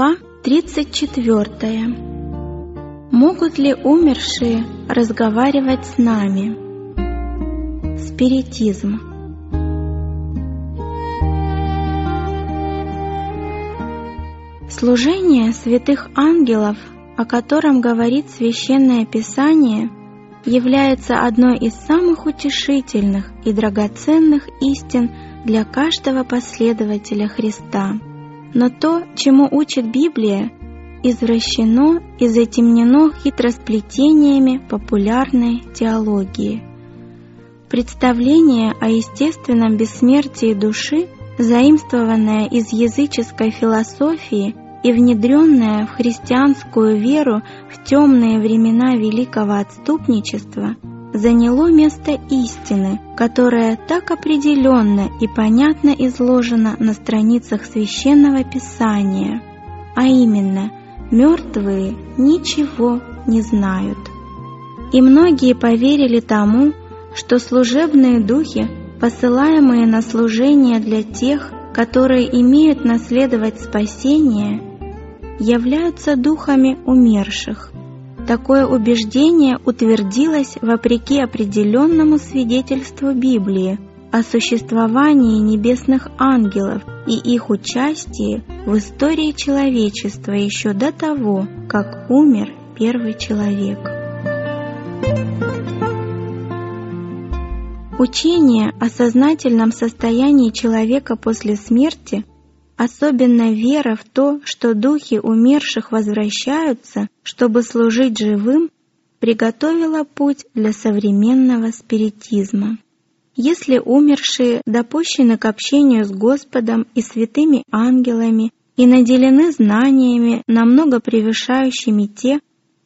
Глава 34. Могут ли умершие разговаривать с нами? Спиритизм. Служение святых ангелов, о котором говорит Священное Писание, является одной из самых утешительных и драгоценных истин для каждого последователя Христа – но то, чему учит Библия, извращено и затемнено хитросплетениями популярной теологии. Представление о естественном бессмертии души, заимствованное из языческой философии и внедренное в христианскую веру в темные времена великого отступничества – заняло место истины, которая так определенно и понятно изложена на страницах священного писания, а именно «мертвые ничего не знают». И многие поверили тому, что служебные духи, посылаемые на служение для тех, которые имеют наследовать спасение, являются духами умерших – Такое убеждение утвердилось вопреки определенному свидетельству Библии о существовании небесных ангелов и их участии в истории человечества еще до того, как умер первый человек. Учение о сознательном состоянии человека после смерти Особенно вера в то, что духи умерших возвращаются, чтобы служить живым, приготовила путь для современного спиритизма. Если умершие допущены к общению с Господом и святыми ангелами и наделены знаниями, намного превышающими те,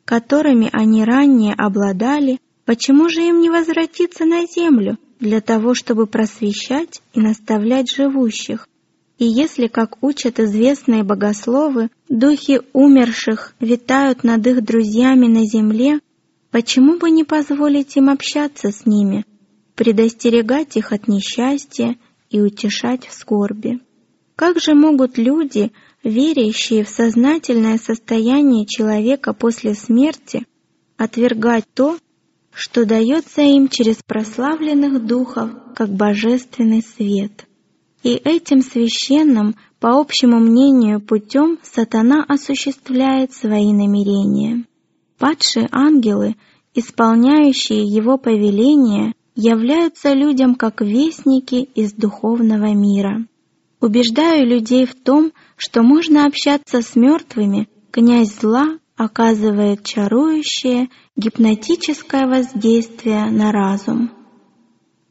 которыми они ранее обладали, почему же им не возвратиться на землю для того, чтобы просвещать и наставлять живущих, и если, как учат известные богословы, духи умерших витают над их друзьями на земле, почему бы не позволить им общаться с ними, предостерегать их от несчастья и утешать в скорби? Как же могут люди, верящие в сознательное состояние человека после смерти, отвергать то, что дается им через прославленных духов, как божественный свет? И этим священным, по общему мнению, путем сатана осуществляет свои намерения. Падшие ангелы, исполняющие его повеления, являются людям как вестники из духовного мира. Убеждаю людей в том, что можно общаться с мертвыми, князь зла оказывает чарующее гипнотическое воздействие на разум.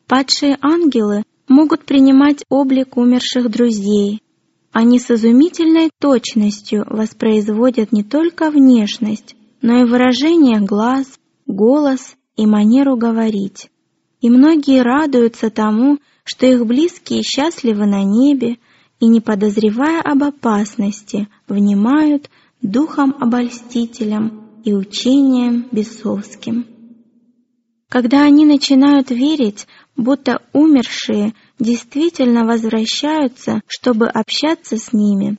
Падшие ангелы могут принимать облик умерших друзей. Они с изумительной точностью воспроизводят не только внешность, но и выражение глаз, голос и манеру говорить. И многие радуются тому, что их близкие счастливы на небе и, не подозревая об опасности, внимают духом обольстителям и учением бесовским. Когда они начинают верить, будто умершие действительно возвращаются, чтобы общаться с ними.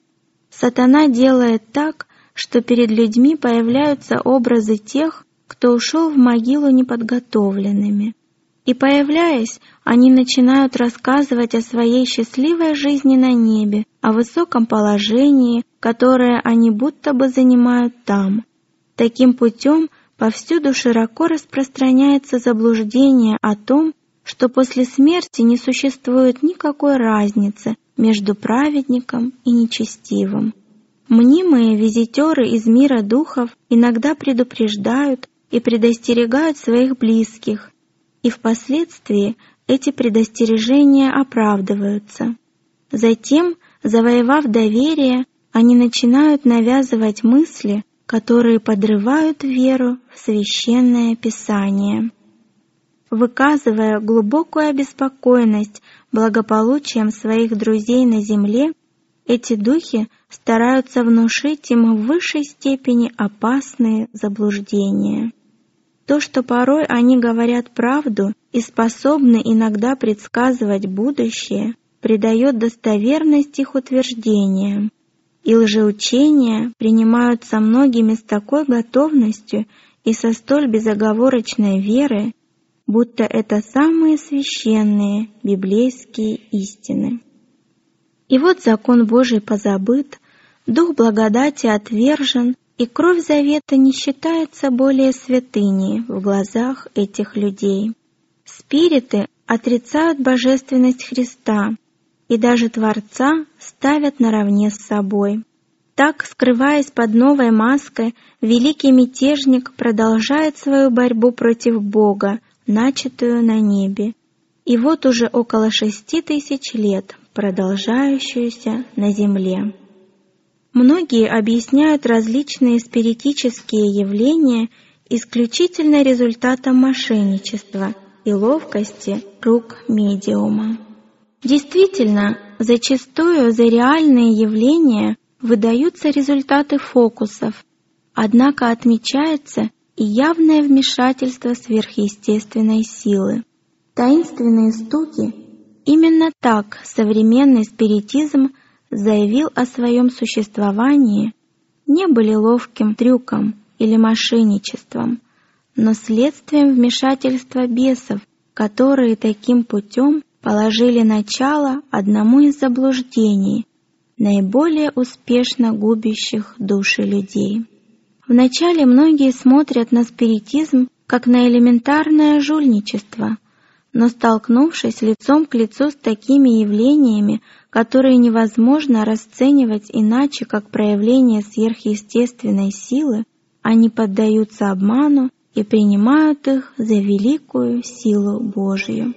Сатана делает так, что перед людьми появляются образы тех, кто ушел в могилу неподготовленными. И появляясь, они начинают рассказывать о своей счастливой жизни на небе, о высоком положении, которое они будто бы занимают там. Таким путем повсюду широко распространяется заблуждение о том, что после смерти не существует никакой разницы между праведником и нечестивым. Мнимые визитеры из мира духов иногда предупреждают и предостерегают своих близких, и впоследствии эти предостережения оправдываются. Затем, завоевав доверие, они начинают навязывать мысли, которые подрывают веру в священное писание выказывая глубокую обеспокоенность благополучием своих друзей на земле, эти духи стараются внушить им в высшей степени опасные заблуждения. То, что порой они говорят правду и способны иногда предсказывать будущее, придает достоверность их утверждениям. и лжеучения принимаются многими с такой готовностью и со столь безоговорочной верой, будто это самые священные библейские истины. И вот закон Божий позабыт, дух благодати отвержен, и кровь завета не считается более святыней в глазах этих людей. Спириты отрицают божественность Христа и даже Творца ставят наравне с собой. Так, скрываясь под новой маской, великий мятежник продолжает свою борьбу против Бога, начатую на небе, и вот уже около шести тысяч лет продолжающуюся на земле. Многие объясняют различные спиритические явления исключительно результатом мошенничества и ловкости рук медиума. Действительно, зачастую за реальные явления выдаются результаты фокусов, однако отмечается и явное вмешательство сверхъестественной силы. Таинственные стуки Именно так современный спиритизм заявил о своем существовании, не были ловким трюком или мошенничеством, но следствием вмешательства бесов, которые таким путем положили начало одному из заблуждений, наиболее успешно губящих души людей. Вначале многие смотрят на спиритизм как на элементарное жульничество, но столкнувшись лицом к лицу с такими явлениями, которые невозможно расценивать иначе, как проявление сверхъестественной силы, они поддаются обману и принимают их за великую силу Божью.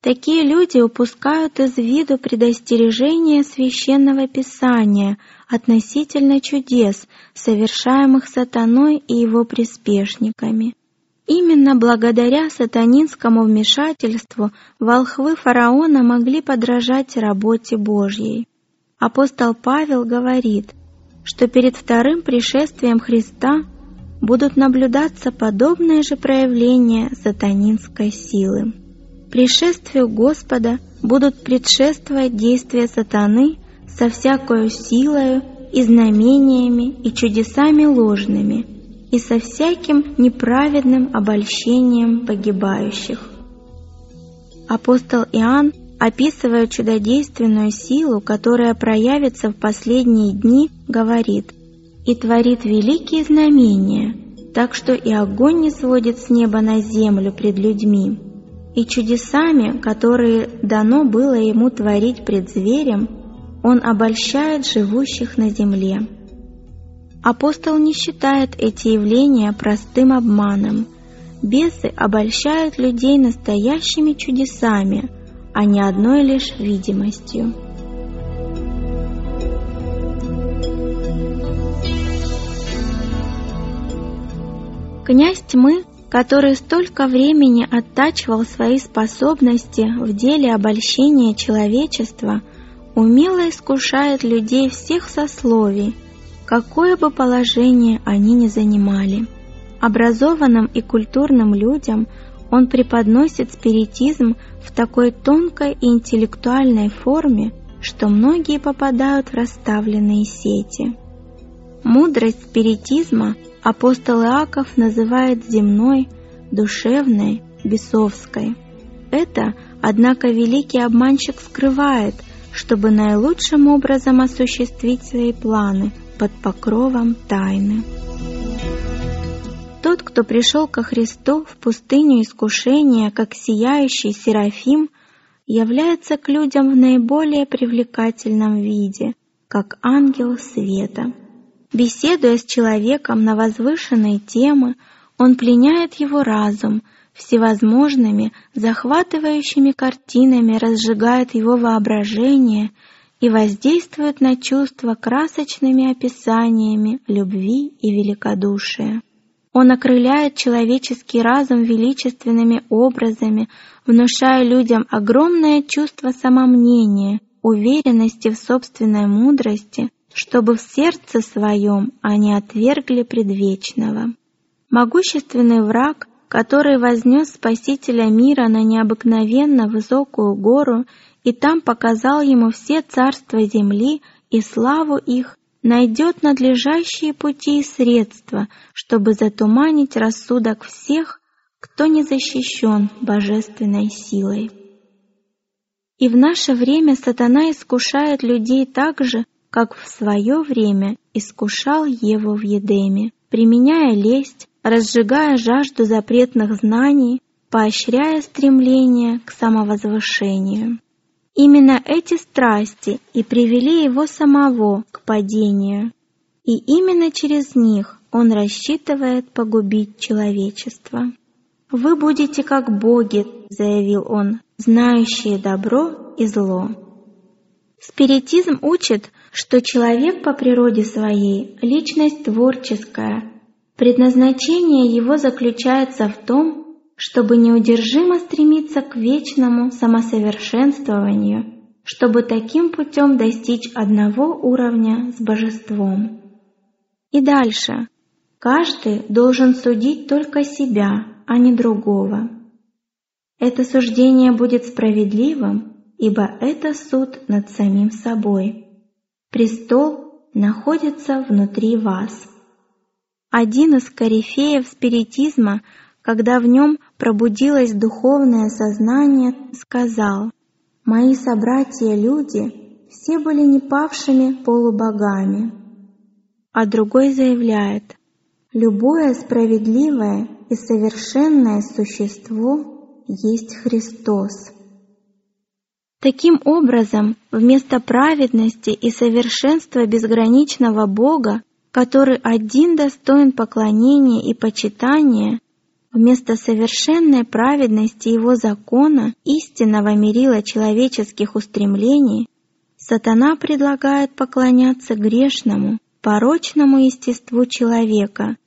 Такие люди упускают из виду предостережение священного писания относительно чудес, совершаемых сатаной и его приспешниками. Именно благодаря сатанинскому вмешательству волхвы фараона могли подражать работе Божьей. Апостол Павел говорит, что перед вторым пришествием Христа будут наблюдаться подобные же проявления сатанинской силы. Пришествию Господа будут предшествовать действия сатаны со всякою силою и знамениями и чудесами ложными – и со всяким неправедным обольщением погибающих. Апостол Иоанн, описывая чудодейственную силу, которая проявится в последние дни, говорит «И творит великие знамения, так что и огонь не сводит с неба на землю пред людьми, и чудесами, которые дано было ему творить пред зверем, он обольщает живущих на земле». Апостол не считает эти явления простым обманом. Бесы обольщают людей настоящими чудесами, а не одной лишь видимостью. Князь тьмы, который столько времени оттачивал свои способности в деле обольщения человечества, умело искушает людей всех сословий – какое бы положение они ни занимали. Образованным и культурным людям он преподносит спиритизм в такой тонкой и интеллектуальной форме, что многие попадают в расставленные сети. Мудрость спиритизма апостол Иаков называет земной, душевной, бесовской. Это, однако, великий обманщик скрывает, чтобы наилучшим образом осуществить свои планы – под покровом тайны. Тот, кто пришел ко Христу в пустыню искушения, как сияющий Серафим, является к людям в наиболее привлекательном виде, как ангел света. Беседуя с человеком на возвышенные темы, он пленяет его разум, всевозможными, захватывающими картинами разжигает его воображение – и воздействует на чувства красочными описаниями любви и великодушия. Он окрыляет человеческий разум величественными образами, внушая людям огромное чувство самомнения, уверенности в собственной мудрости, чтобы в сердце своем они отвергли предвечного. Могущественный враг, который вознес Спасителя мира на необыкновенно высокую гору и там показал ему все царства земли и славу их найдет надлежащие пути и средства, чтобы затуманить рассудок всех, кто не защищен божественной силой. И в наше время сатана искушает людей так же, как в свое время искушал Еву в Едеме, применяя лесть, разжигая жажду запретных знаний, поощряя стремление к самовозвышению. Именно эти страсти и привели его самого к падению, и именно через них он рассчитывает погубить человечество. «Вы будете как боги», — заявил он, — «знающие добро и зло». Спиритизм учит, что человек по природе своей – личность творческая. Предназначение его заключается в том, чтобы неудержимо стремиться к вечному самосовершенствованию, чтобы таким путем достичь одного уровня с божеством. И дальше. Каждый должен судить только себя, а не другого. Это суждение будет справедливым, ибо это суд над самим собой. Престол находится внутри вас. Один из корифеев спиритизма, когда в нем пробудилось духовное сознание, сказал, «Мои собратья-люди все были не павшими полубогами». А другой заявляет, «Любое справедливое и совершенное существо есть Христос». Таким образом, вместо праведности и совершенства безграничного Бога, который один достоин поклонения и почитания, вместо совершенной праведности Его закона, истинного мерила человеческих устремлений, сатана предлагает поклоняться грешному, порочному естеству человека,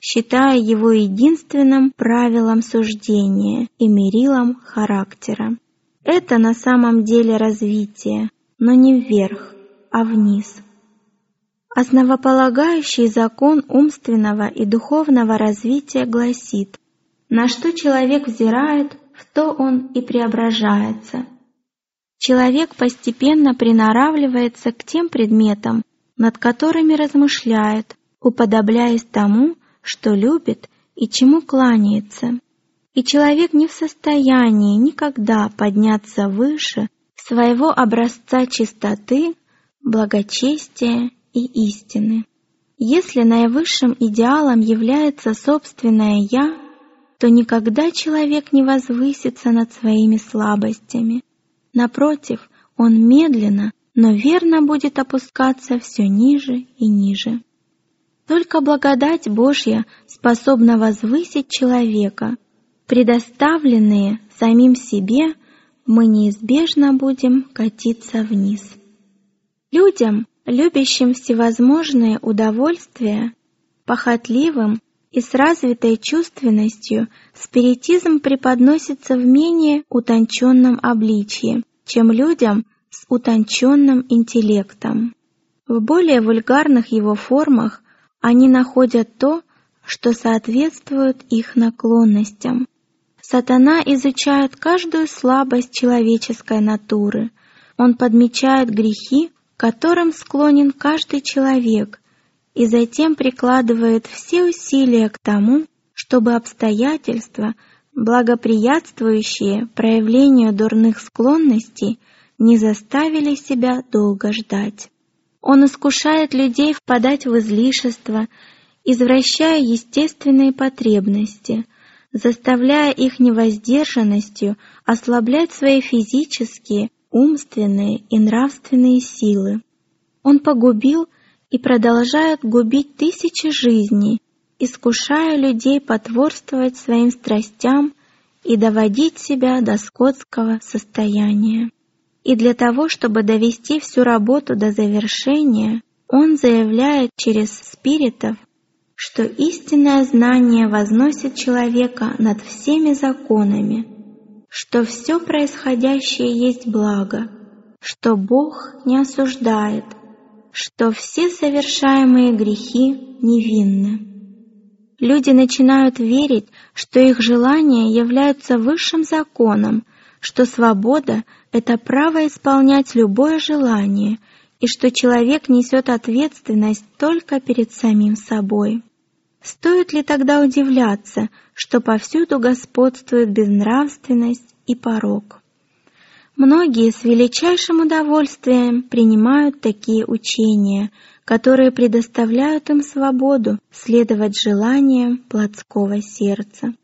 считая его единственным правилом суждения и мерилом характера. Это на самом деле развитие, но не вверх, а вниз. Основополагающий закон умственного и духовного развития гласит, на что человек взирает, в то он и преображается. Человек постепенно приноравливается к тем предметам, над которыми размышляет, уподобляясь тому, что любит и чему кланяется и человек не в состоянии никогда подняться выше своего образца чистоты, благочестия и истины. Если наивысшим идеалом является собственное «я», то никогда человек не возвысится над своими слабостями. Напротив, он медленно, но верно будет опускаться все ниже и ниже. Только благодать Божья способна возвысить человека, предоставленные самим себе, мы неизбежно будем катиться вниз. Людям, любящим всевозможные удовольствия, похотливым и с развитой чувственностью, спиритизм преподносится в менее утонченном обличии, чем людям с утонченным интеллектом. В более вульгарных его формах они находят то, что соответствует их наклонностям, Сатана изучает каждую слабость человеческой натуры. Он подмечает грехи, которым склонен каждый человек, и затем прикладывает все усилия к тому, чтобы обстоятельства, благоприятствующие проявлению дурных склонностей, не заставили себя долго ждать. Он искушает людей впадать в излишество, извращая естественные потребности – заставляя их невоздержанностью ослаблять свои физические, умственные и нравственные силы. Он погубил и продолжает губить тысячи жизней, искушая людей потворствовать своим страстям и доводить себя до скотского состояния. И для того, чтобы довести всю работу до завершения, он заявляет через спиритов что истинное знание возносит человека над всеми законами, что все происходящее есть благо, что Бог не осуждает, что все совершаемые грехи невинны. Люди начинают верить, что их желания являются высшим законом, что свобода — это право исполнять любое желание, и что человек несет ответственность только перед самим собой. Стоит ли тогда удивляться, что повсюду господствует безнравственность и порок? Многие с величайшим удовольствием принимают такие учения, которые предоставляют им свободу следовать желаниям плотского сердца.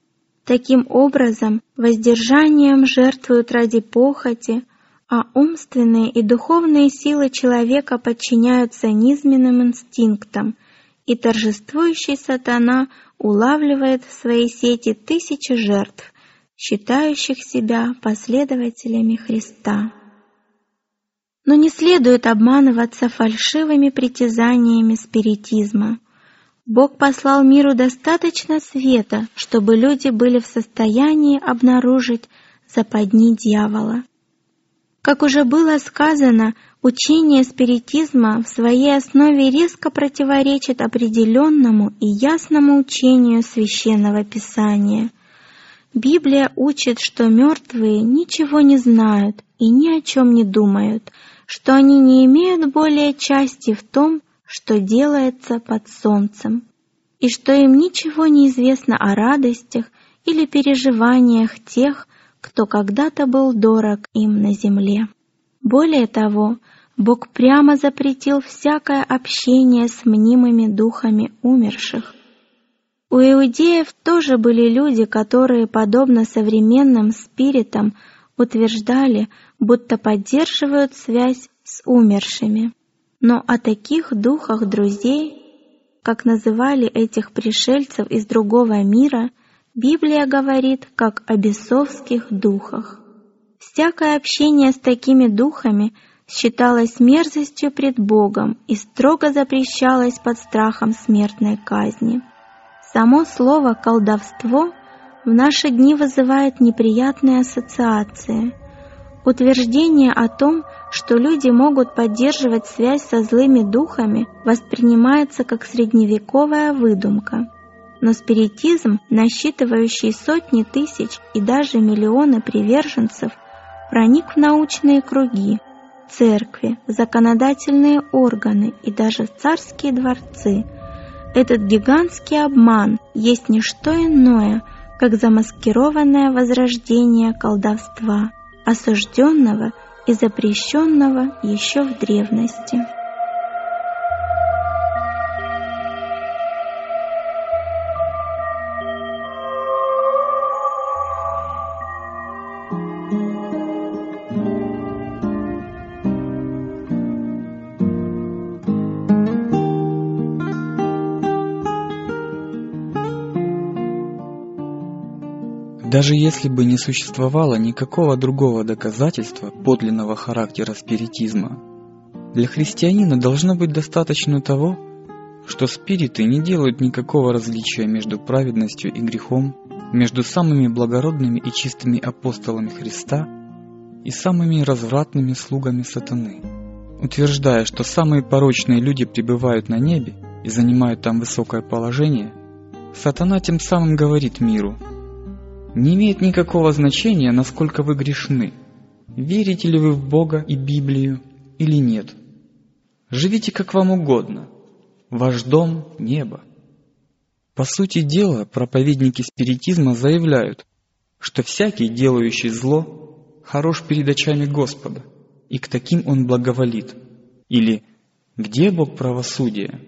Таким образом, воздержанием жертвуют ради похоти, а умственные и духовные силы человека подчиняются низменным инстинктам, и торжествующий сатана улавливает в своей сети тысячи жертв, считающих себя последователями Христа. Но не следует обманываться фальшивыми притязаниями спиритизма. Бог послал миру достаточно света, чтобы люди были в состоянии обнаружить западни дьявола. Как уже было сказано, учение спиритизма в своей основе резко противоречит определенному и ясному учению священного писания. Библия учит, что мертвые ничего не знают и ни о чем не думают, что они не имеют более части в том, что делается под солнцем, и что им ничего не известно о радостях или переживаниях тех, кто когда-то был дорог им на земле. Более того, Бог прямо запретил всякое общение с мнимыми духами умерших. У иудеев тоже были люди, которые, подобно современным спиритам, утверждали, будто поддерживают связь с умершими. Но о таких духах друзей, как называли этих пришельцев из другого мира, Библия говорит как о бесовских духах. Всякое общение с такими духами считалось мерзостью пред Богом и строго запрещалось под страхом смертной казни. Само слово «колдовство» в наши дни вызывает неприятные ассоциации. Утверждение о том, что люди могут поддерживать связь со злыми духами, воспринимается как средневековая выдумка – но спиритизм, насчитывающий сотни тысяч и даже миллионы приверженцев, проник в научные круги, церкви, законодательные органы и даже царские дворцы. Этот гигантский обман есть не что иное, как замаскированное возрождение колдовства, осужденного и запрещенного еще в древности. Даже если бы не существовало никакого другого доказательства подлинного характера спиритизма, для христианина должно быть достаточно того, что спириты не делают никакого различия между праведностью и грехом, между самыми благородными и чистыми апостолами Христа и самыми развратными слугами сатаны, утверждая, что самые порочные люди пребывают на небе и занимают там высокое положение, сатана тем самым говорит миру – не имеет никакого значения, насколько вы грешны. Верите ли вы в Бога и Библию или нет. Живите как вам угодно. Ваш дом – небо. По сути дела, проповедники спиритизма заявляют, что всякий, делающий зло, хорош перед очами Господа, и к таким он благоволит. Или «Где Бог правосудия?»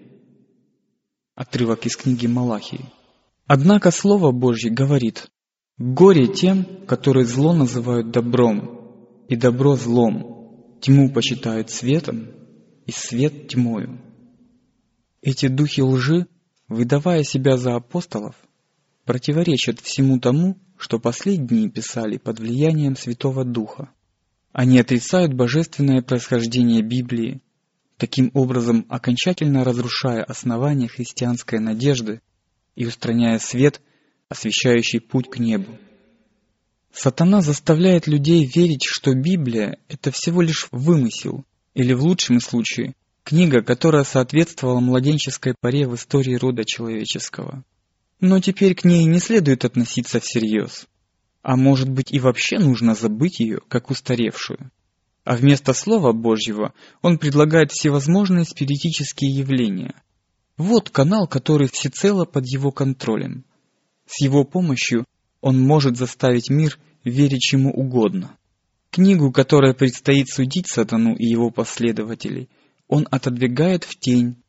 Отрывок из книги Малахии. Однако Слово Божье говорит, Горе тем, которые зло называют добром, и добро злом, тьму почитают светом, и свет тьмою. Эти духи лжи, выдавая себя за апостолов, противоречат всему тому, что последние писали под влиянием Святого Духа. Они отрицают божественное происхождение Библии, таким образом окончательно разрушая основания христианской надежды и устраняя свет – освещающий путь к небу. Сатана заставляет людей верить, что Библия – это всего лишь вымысел, или в лучшем случае, книга, которая соответствовала младенческой поре в истории рода человеческого. Но теперь к ней не следует относиться всерьез. А может быть и вообще нужно забыть ее, как устаревшую. а вместо Слова Божьего он предлагает всевозможные спиритические явления. Вот канал, который всецело под его контролем. С его помощью он может заставить мир верить чему угодно. Книгу, которая предстоит судить сатану и его последователей, он отодвигает в тень,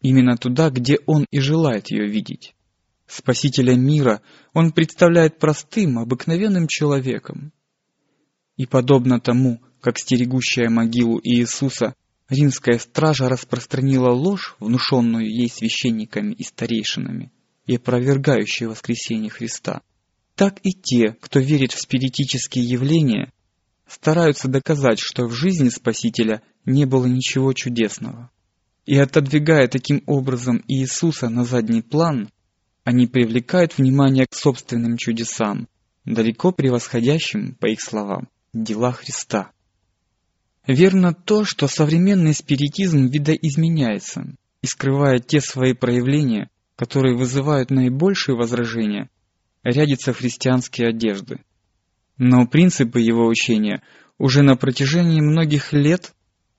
именно туда, где он и желает ее видеть. Спасителя мира он представляет простым, обыкновенным человеком. И подобно тому, как стерегущая могилу Иисуса, римская стража распространила ложь, внушенную ей священниками и старейшинами, и опровергающие воскресение Христа, так и те, кто верит в спиритические явления, стараются доказать, что в жизни Спасителя не было ничего чудесного. И отодвигая таким образом Иисуса на задний план, они привлекают внимание к собственным чудесам, далеко превосходящим, по их словам, дела Христа. Верно то, что современный спиритизм видоизменяется и скрывая те свои проявления, которые вызывают наибольшие возражения, рядятся христианские одежды. Но принципы его учения уже на протяжении многих лет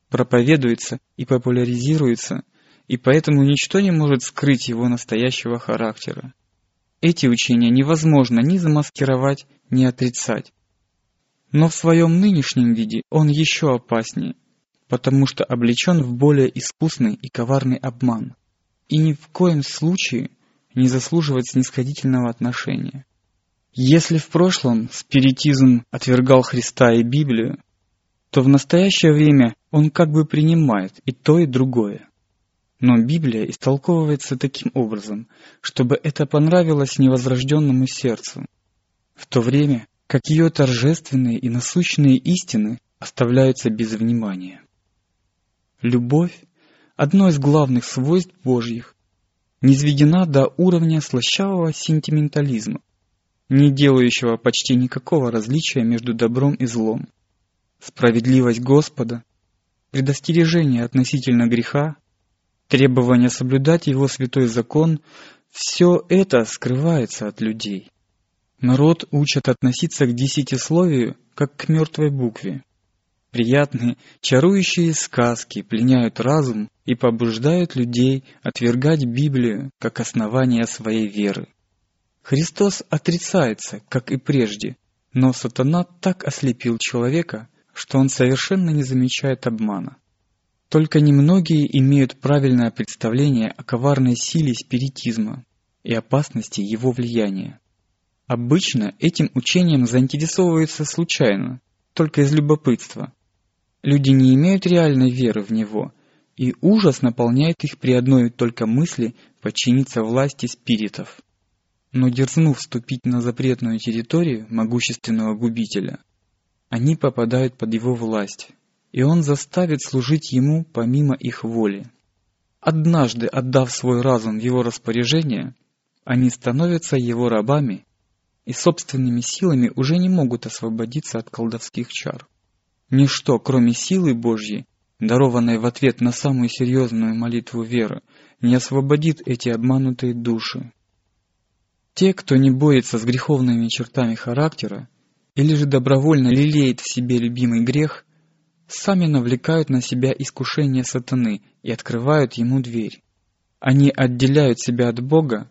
проповедуются и популяризируются, и поэтому ничто не может скрыть его настоящего характера. Эти учения невозможно ни замаскировать, ни отрицать. Но в своем нынешнем виде он еще опаснее, потому что облечен в более искусный и коварный обман, и ни в коем случае не заслуживает снисходительного отношения. Если в прошлом спиритизм отвергал Христа и Библию, то в настоящее время он как бы принимает и то, и другое. Но Библия истолковывается таким образом, чтобы это понравилось невозрожденному сердцу, в то время как ее торжественные и насущные истины оставляются без внимания. Любовь – одно из главных свойств Божьих, низведена до уровня слащавого сентиментализма, не делающего почти никакого различия между добром и злом. Справедливость Господа, предостережение относительно греха, требование соблюдать Его святой закон – все это скрывается от людей. Народ учат относиться к десятисловию, как к мертвой букве. Приятные, чарующие сказки пленяют разум и побуждают людей отвергать Библию как основание своей веры. Христос отрицается, как и прежде, но сатана так ослепил человека, что он совершенно не замечает обмана. Только немногие имеют правильное представление о коварной силе спиритизма и опасности его влияния. Обычно этим учением заинтересовываются случайно, только из любопытства. Люди не имеют реальной веры в него, и ужас наполняет их при одной только мысли подчиниться власти спиритов. Но дерзнув вступить на запретную территорию могущественного губителя, они попадают под его власть, и он заставит служить ему помимо их воли. Однажды отдав свой разум в его распоряжение, они становятся его рабами и собственными силами уже не могут освободиться от колдовских чар. Ничто, кроме силы Божьей, дарованной в ответ на самую серьезную молитву веры, не освободит эти обманутые души. Те, кто не борется с греховными чертами характера, или же добровольно лелеет в себе любимый грех, сами навлекают на себя искушение сатаны и открывают ему дверь. Они отделяют себя от Бога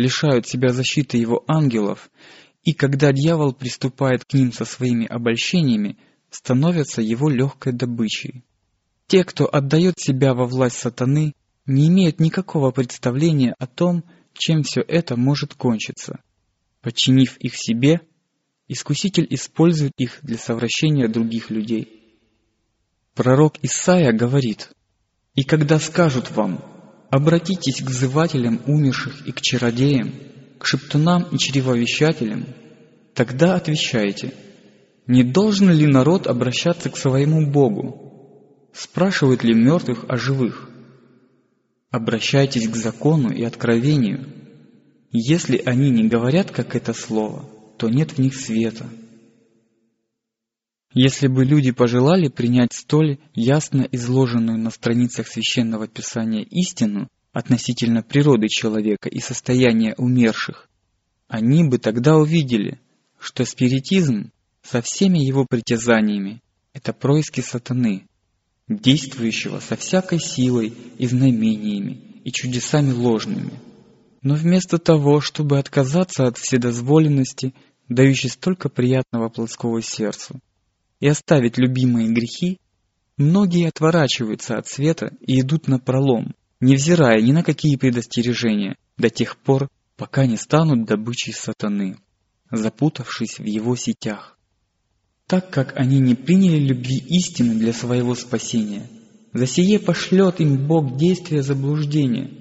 лишают себя защиты его ангелов, и когда дьявол приступает к ним со своими обольщениями, становятся его легкой добычей. Те, кто отдает себя во власть сатаны, не имеют никакого представления о том, чем все это может кончиться. Подчинив их себе, искуситель использует их для совращения других людей. Пророк Исаия говорит, «И когда скажут вам, Обратитесь к взывателям умерших и к чародеям, к шептунам и чревовещателям. Тогда отвечайте, не должен ли народ обращаться к своему Богу? Спрашивают ли мертвых о живых? Обращайтесь к закону и откровению. Если они не говорят, как это слово, то нет в них света. Если бы люди пожелали принять столь ясно изложенную на страницах Священного Писания истину относительно природы человека и состояния умерших, они бы тогда увидели, что спиритизм со всеми его притязаниями – это происки сатаны, действующего со всякой силой и знамениями, и чудесами ложными. Но вместо того, чтобы отказаться от вседозволенности, дающей столько приятного плотского сердцу, и оставить любимые грехи, многие отворачиваются от света и идут на пролом, невзирая ни на какие предостережения, до тех пор, пока не станут добычей сатаны, запутавшись в его сетях. Так как они не приняли любви истины для своего спасения, за сие пошлет им Бог действия заблуждения,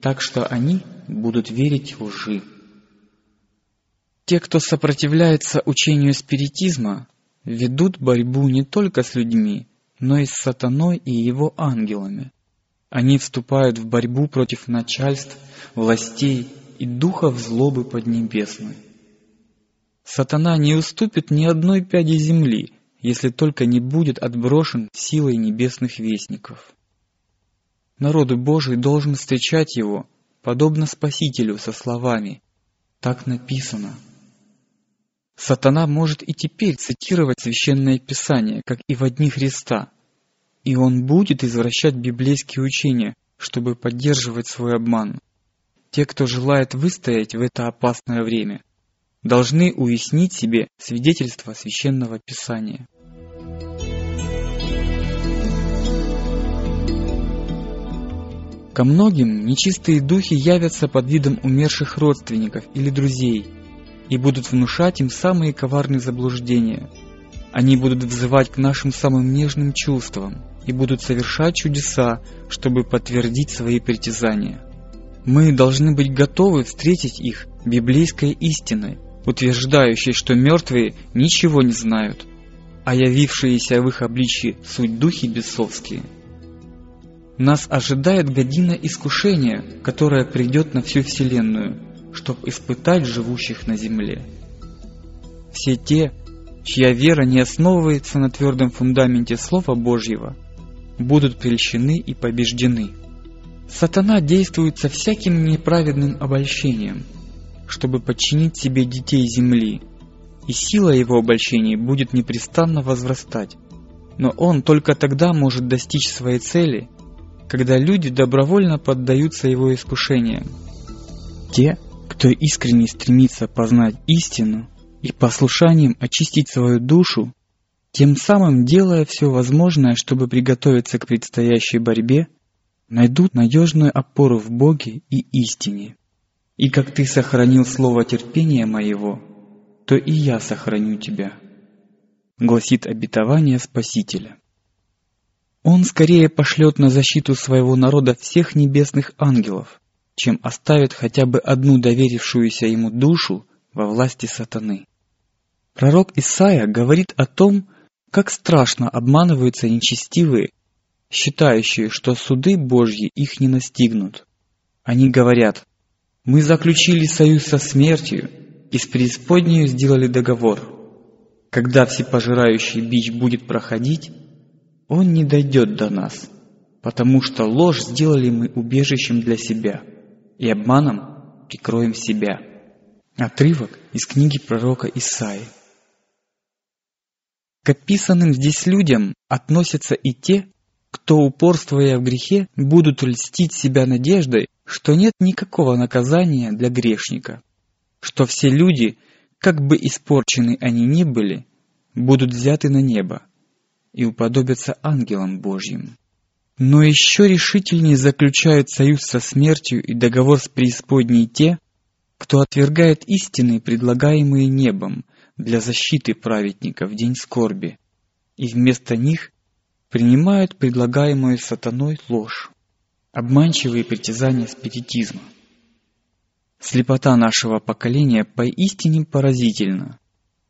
так что они будут верить лжи. Те, кто сопротивляется учению спиритизма, ведут борьбу не только с людьми, но и с сатаной и его ангелами. Они вступают в борьбу против начальств, властей и духов злобы поднебесной. Сатана не уступит ни одной пяди земли, если только не будет отброшен силой небесных вестников. Народу Божий должен встречать его, подобно Спасителю со словами «Так написано». Сатана может и теперь цитировать Священное Писание, как и в дни Христа, и он будет извращать библейские учения, чтобы поддерживать свой обман. Те, кто желает выстоять в это опасное время, должны уяснить себе свидетельство Священного Писания. Ко многим нечистые духи явятся под видом умерших родственников или друзей – и будут внушать им самые коварные заблуждения. Они будут взывать к нашим самым нежным чувствам и будут совершать чудеса, чтобы подтвердить свои притязания. Мы должны быть готовы встретить их библейской истиной, утверждающей, что мертвые ничего не знают, а явившиеся в их обличии суть духи бесовские. Нас ожидает година искушения, которая придет на всю Вселенную – чтобы испытать живущих на земле. Все те, чья вера не основывается на твердом фундаменте Слова Божьего, будут прельщены и побеждены. Сатана действует со всяким неправедным обольщением, чтобы подчинить себе детей земли, и сила его обольщений будет непрестанно возрастать. Но он только тогда может достичь своей цели, когда люди добровольно поддаются его искушениям. Те, кто искренне стремится познать истину и послушанием очистить свою душу, тем самым делая все возможное, чтобы приготовиться к предстоящей борьбе, найдут надежную опору в Боге и истине. И как ты сохранил слово терпения моего, то и я сохраню тебя, гласит обетование Спасителя. Он скорее пошлет на защиту своего народа всех небесных ангелов, чем оставит хотя бы одну доверившуюся ему душу во власти сатаны. Пророк Исаия говорит о том, как страшно обманываются нечестивые, считающие, что суды Божьи их не настигнут. Они говорят, мы заключили союз со смертью и с преисподнею сделали договор. Когда всепожирающий бич будет проходить, он не дойдет до нас, потому что ложь сделали мы убежищем для себя – и обманом прикроем себя. Отрывок из книги пророка Исаи. К описанным здесь людям относятся и те, кто, упорствуя в грехе, будут льстить себя надеждой, что нет никакого наказания для грешника, что все люди, как бы испорчены они ни были, будут взяты на небо и уподобятся ангелам Божьим. Но еще решительнее заключают союз со смертью и договор с преисподней те, кто отвергает истины, предлагаемые небом для защиты праведника в день скорби, и вместо них принимают предлагаемую сатаной ложь, обманчивые притязания спиритизма. Слепота нашего поколения поистине поразительна.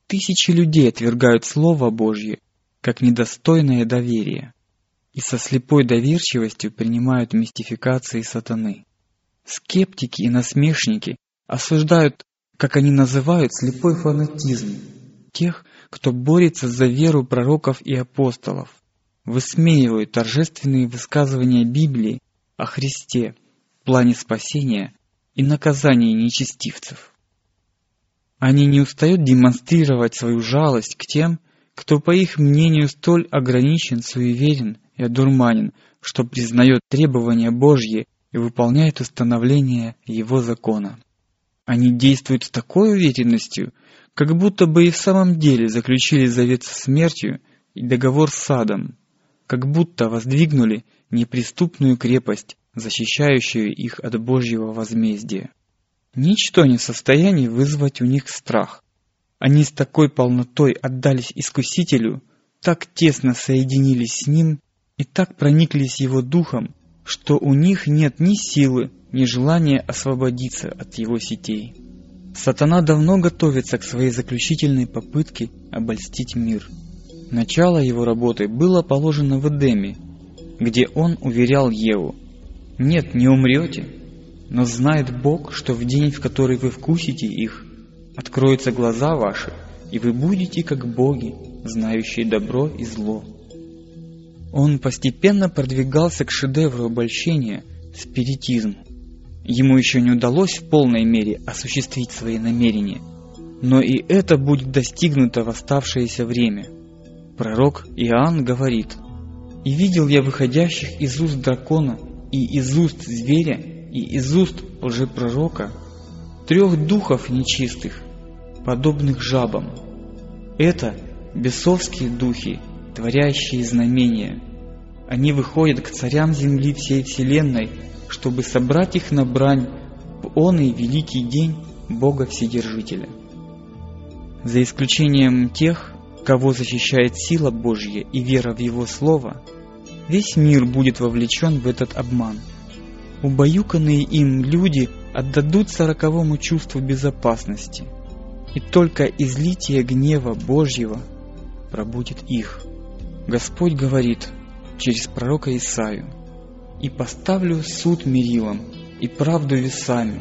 Тысячи людей отвергают Слово Божье как недостойное доверия и со слепой доверчивостью принимают мистификации сатаны. Скептики и насмешники осуждают, как они называют, слепой фанатизм тех, кто борется за веру пророков и апостолов, высмеивают торжественные высказывания Библии о Христе, плане спасения и наказании нечестивцев. Они не устают демонстрировать свою жалость к тем, кто, по их мнению, столь ограничен, суеверен и одурманен, что признает требования Божьи и выполняет установление Его закона. Они действуют с такой уверенностью, как будто бы и в самом деле заключили завет со смертью и договор с садом, как будто воздвигнули неприступную крепость, защищающую их от Божьего возмездия. Ничто не в состоянии вызвать у них страх. Они с такой полнотой отдались Искусителю, так тесно соединились с Ним и так прониклись Его Духом, что у них нет ни силы, ни желания освободиться от Его сетей. Сатана давно готовится к своей заключительной попытке обольстить мир. Начало его работы было положено в Эдеме, где он уверял Еву, «Нет, не умрете, но знает Бог, что в день, в который вы вкусите их, откроются глаза ваши, и вы будете как боги, знающие добро и зло. Он постепенно продвигался к шедевру обольщения – спиритизму. Ему еще не удалось в полной мере осуществить свои намерения, но и это будет достигнуто в оставшееся время. Пророк Иоанн говорит, «И видел я выходящих из уст дракона и из уст зверя и из уст лжепророка трех духов нечистых, подобных жабам. Это бесовские духи, творящие знамения. Они выходят к царям земли всей вселенной, чтобы собрать их на брань в он и великий день Бога Вседержителя. За исключением тех, кого защищает сила Божья и вера в Его Слово, весь мир будет вовлечен в этот обман. Убаюканные им люди отдадутся роковому чувству безопасности – и только излитие гнева Божьего пробудет их. Господь говорит через пророка Исаию, «И поставлю суд мерилом, и правду весами,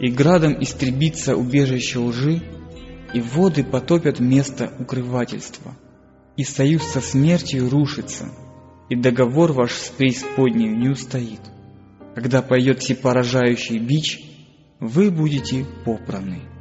и градом истребится убежище лжи, и воды потопят место укрывательства, и союз со смертью рушится, и договор ваш с преисподнею не устоит. Когда пойдет всепоражающий бич, вы будете попраны».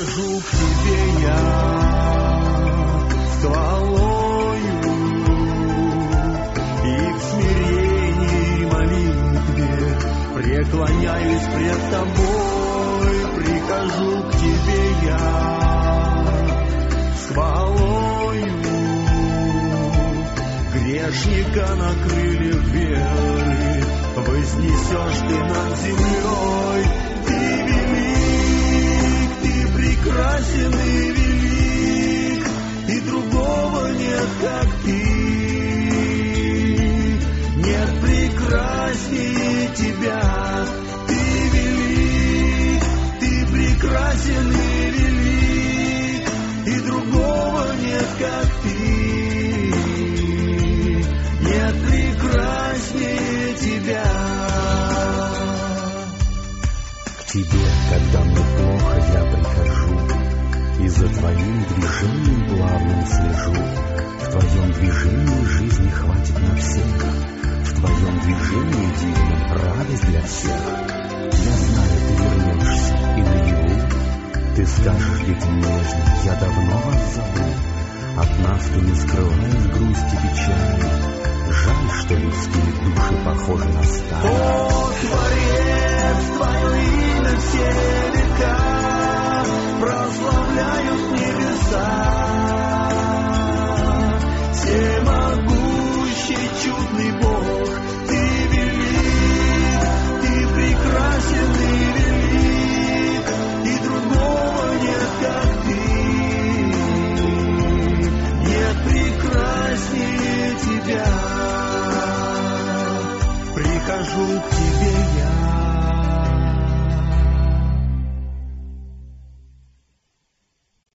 Прихожу к тебе я хвалою и в смирении молитве преклоняюсь пред тобой, прихожу к тебе я с хвалою грешника на крыльях веры вознесешь ты над землей, ты велик, прекрасен и велик, и другого нет, как ты. Нет прекраснее тебя, ты велик, ты прекрасен и велик, и другого нет, как тебе, когда мне плохо, я прихожу, И за твоим движением плавным слежу. В твоем движении жизни хватит на всех, В твоем движении дивном радость для всех. Я знаю, ты вернешься, и наяву Ты скажешь детям нежно, я давно вас зову. От нас ты не скрываешь грусти печали. Жаль, что людские души похожи на сталь. О, Творец, Твое имя все века прославляют небеса. Всемогущий чудный Бог, Ты велик, Ты прекрасен велик, и другого нет, как Ты. Нет прекраснее Тебя. Прихожу к Тебе я.